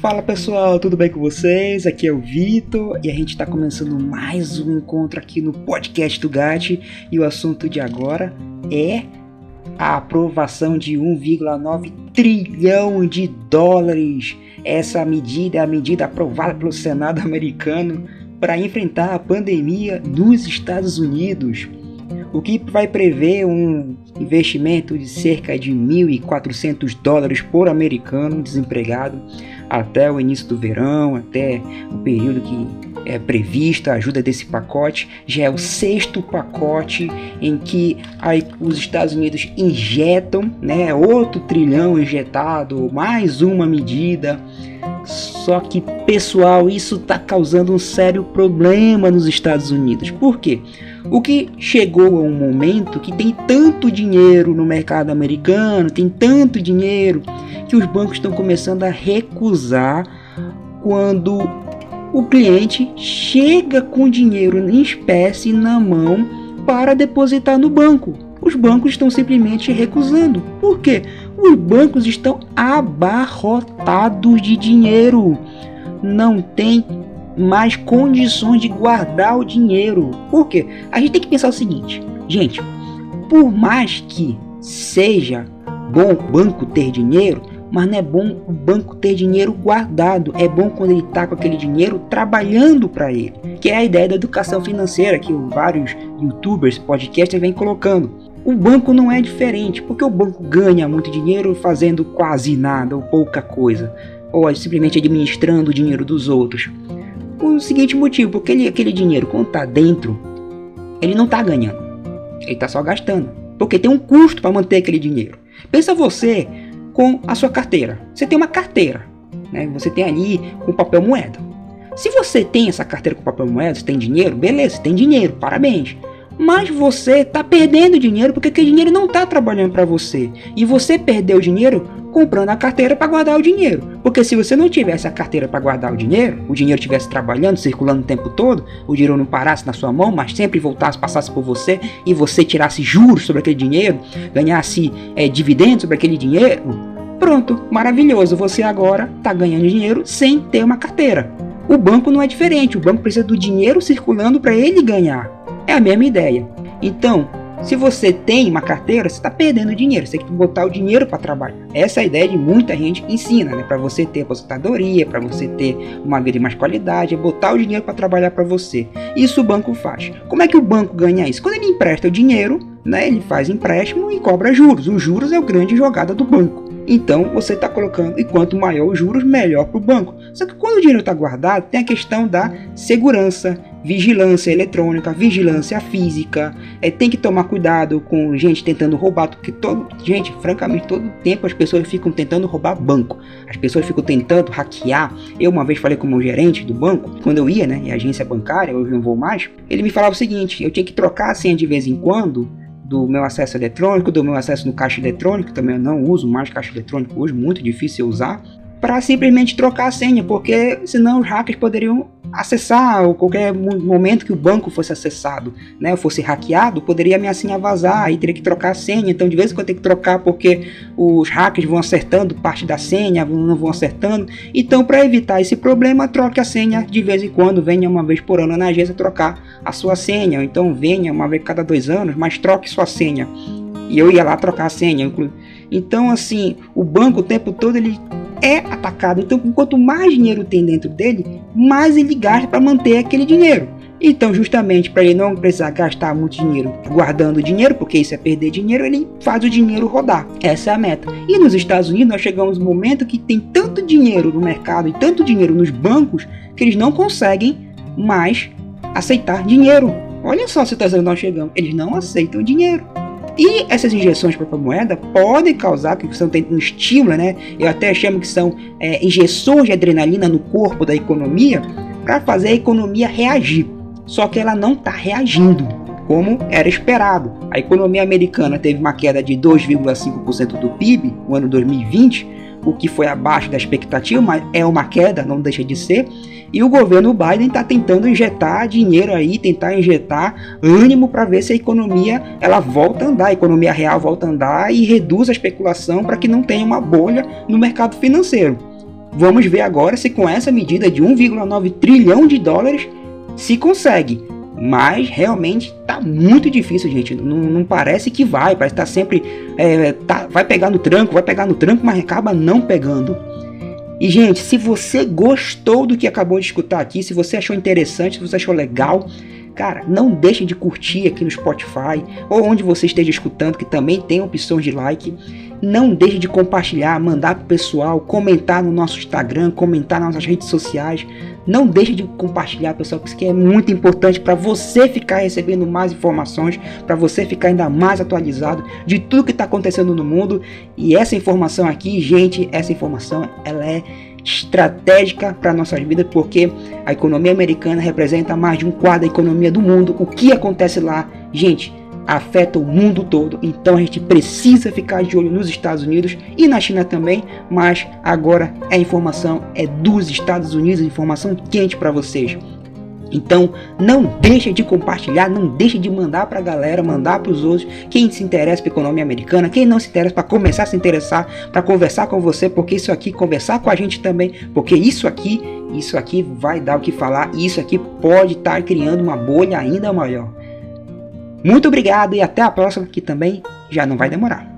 Fala pessoal, tudo bem com vocês? Aqui é o Vitor e a gente está começando mais um encontro aqui no podcast do GAT e o assunto de agora é a aprovação de 1,9 trilhão de dólares. Essa medida é a medida aprovada pelo Senado americano para enfrentar a pandemia nos Estados Unidos o que vai prever um investimento de cerca de 1.400 dólares por americano desempregado até o início do verão, até o período que é prevista a ajuda desse pacote. Já é o sexto pacote em que os Estados Unidos injetam, né, outro trilhão injetado, mais uma medida. Só que, pessoal, isso está causando um sério problema nos Estados Unidos. Por quê? O que chegou a um momento que tem tanto dinheiro no mercado americano, tem tanto dinheiro, que os bancos estão começando a recusar quando o cliente chega com dinheiro em espécie na mão para depositar no banco. Os bancos estão simplesmente recusando. Por quê? Os bancos estão abarrotados de dinheiro. Não tem mais condições de guardar o dinheiro. Por quê? A gente tem que pensar o seguinte, gente, por mais que seja bom o banco ter dinheiro, mas não é bom o banco ter dinheiro guardado. É bom quando ele está com aquele dinheiro trabalhando para ele. Que é a ideia da educação financeira que vários youtubers, podcasters vêm colocando. O banco não é diferente, porque o banco ganha muito dinheiro fazendo quase nada ou pouca coisa, ou simplesmente administrando o dinheiro dos outros. Por o seguinte motivo, porque ele, aquele dinheiro, quando está dentro, ele não está ganhando. Ele está só gastando. Porque tem um custo para manter aquele dinheiro. Pensa você com a sua carteira. Você tem uma carteira. Né? Você tem ali com papel moeda. Se você tem essa carteira com papel moeda, você tem dinheiro, beleza, você tem dinheiro, parabéns. Mas você está perdendo dinheiro porque aquele dinheiro não está trabalhando para você. E você perdeu dinheiro comprando a carteira para guardar o dinheiro. Porque se você não tivesse a carteira para guardar o dinheiro, o dinheiro estivesse trabalhando, circulando o tempo todo, o dinheiro não parasse na sua mão, mas sempre voltasse, passasse por você e você tirasse juros sobre aquele dinheiro, ganhasse é, dividendos sobre aquele dinheiro, pronto, maravilhoso. Você agora está ganhando dinheiro sem ter uma carteira. O banco não é diferente, o banco precisa do dinheiro circulando para ele ganhar. É a mesma ideia. Então, se você tem uma carteira, você está perdendo dinheiro. Você tem que botar o dinheiro para trabalhar. Essa é a ideia de muita gente ensina, né? Para você ter aposentadoria, para você ter uma vida de mais qualidade, é botar o dinheiro para trabalhar para você. Isso o banco faz. Como é que o banco ganha isso? Quando ele empresta o dinheiro, né? Ele faz empréstimo e cobra juros. Os juros é o grande jogada do banco. Então você está colocando, e quanto maior os juros, melhor para o banco. Só que quando o dinheiro está guardado, tem a questão da segurança, vigilância eletrônica, vigilância física. É, tem que tomar cuidado com gente tentando roubar, porque todo, gente, francamente, todo tempo as pessoas ficam tentando roubar banco. As pessoas ficam tentando hackear. Eu uma vez falei com o meu gerente do banco, quando eu ia, né, em agência bancária, hoje não vou mais. Ele me falava o seguinte: eu tinha que trocar a senha de vez em quando do meu acesso eletrônico, do meu acesso no caixa eletrônico, também eu não uso mais caixa eletrônico hoje, muito difícil usar, para simplesmente trocar a senha, porque senão os hackers poderiam acessar ou qualquer momento que o banco fosse acessado, né, fosse hackeado, poderia minha senha vazar e teria que trocar a senha. Então, de vez em quando tem que trocar porque os hackers vão acertando parte da senha, não vão acertando. Então, para evitar esse problema, troque a senha de vez em quando, venha uma vez por ano na agência trocar a sua senha. Então, venha uma vez cada dois anos, mas troque sua senha. E eu ia lá trocar a senha. Então, assim, o banco o tempo todo ele é atacado. Então, quanto mais dinheiro tem dentro dele, mais ele gasta para manter aquele dinheiro. Então, justamente para ele não precisar gastar muito dinheiro guardando dinheiro, porque isso é perder dinheiro, ele faz o dinheiro rodar. Essa é a meta. E nos Estados Unidos, nós chegamos no momento que tem tanto dinheiro no mercado e tanto dinheiro nos bancos que eles não conseguem mais aceitar dinheiro. Olha só a situação que nós chegamos. Eles não aceitam dinheiro. E essas injeções para moeda podem causar que são um estímulo, né? Eu até chamo que são é, injeções de adrenalina no corpo da economia para fazer a economia reagir. Só que ela não está reagindo como era esperado. A economia americana teve uma queda de 2,5% do PIB no ano 2020, o que foi abaixo da expectativa, mas é uma queda, não deixa de ser. E o governo Biden está tentando injetar dinheiro aí, tentar injetar ânimo para ver se a economia ela volta a andar, a economia real volta a andar e reduz a especulação para que não tenha uma bolha no mercado financeiro. Vamos ver agora se com essa medida de 1,9 trilhão de dólares se consegue. Mas realmente tá muito difícil, gente. Não, não parece que vai. Parece que tá sempre. É, tá, vai pegar no tranco, vai pegar no tranco, mas acaba não pegando. E, gente, se você gostou do que acabou de escutar aqui, se você achou interessante, se você achou legal, cara, não deixe de curtir aqui no Spotify ou onde você esteja escutando, que também tem opções de like. Não deixe de compartilhar, mandar pro pessoal, comentar no nosso Instagram, comentar nas nossas redes sociais. Não deixe de compartilhar, pessoal, que isso aqui é muito importante para você ficar recebendo mais informações, para você ficar ainda mais atualizado de tudo que está acontecendo no mundo. E essa informação aqui, gente, essa informação ela é estratégica para nossas vidas, porque a economia americana representa mais de um quarto da economia do mundo. O que acontece lá, gente, afeta o mundo todo. Então a gente precisa ficar de olho nos Estados Unidos e na China também, mas agora a informação é dos Estados Unidos, informação quente para vocês. Então, não deixe de compartilhar, não deixe de mandar para a galera, mandar para os outros, quem se interessa pela economia americana, quem não se interessa para começar a se interessar, para conversar com você, porque isso aqui conversar com a gente também, porque isso aqui, isso aqui vai dar o que falar, e isso aqui pode estar tá criando uma bolha ainda maior. Muito obrigado e até a próxima, que também já não vai demorar.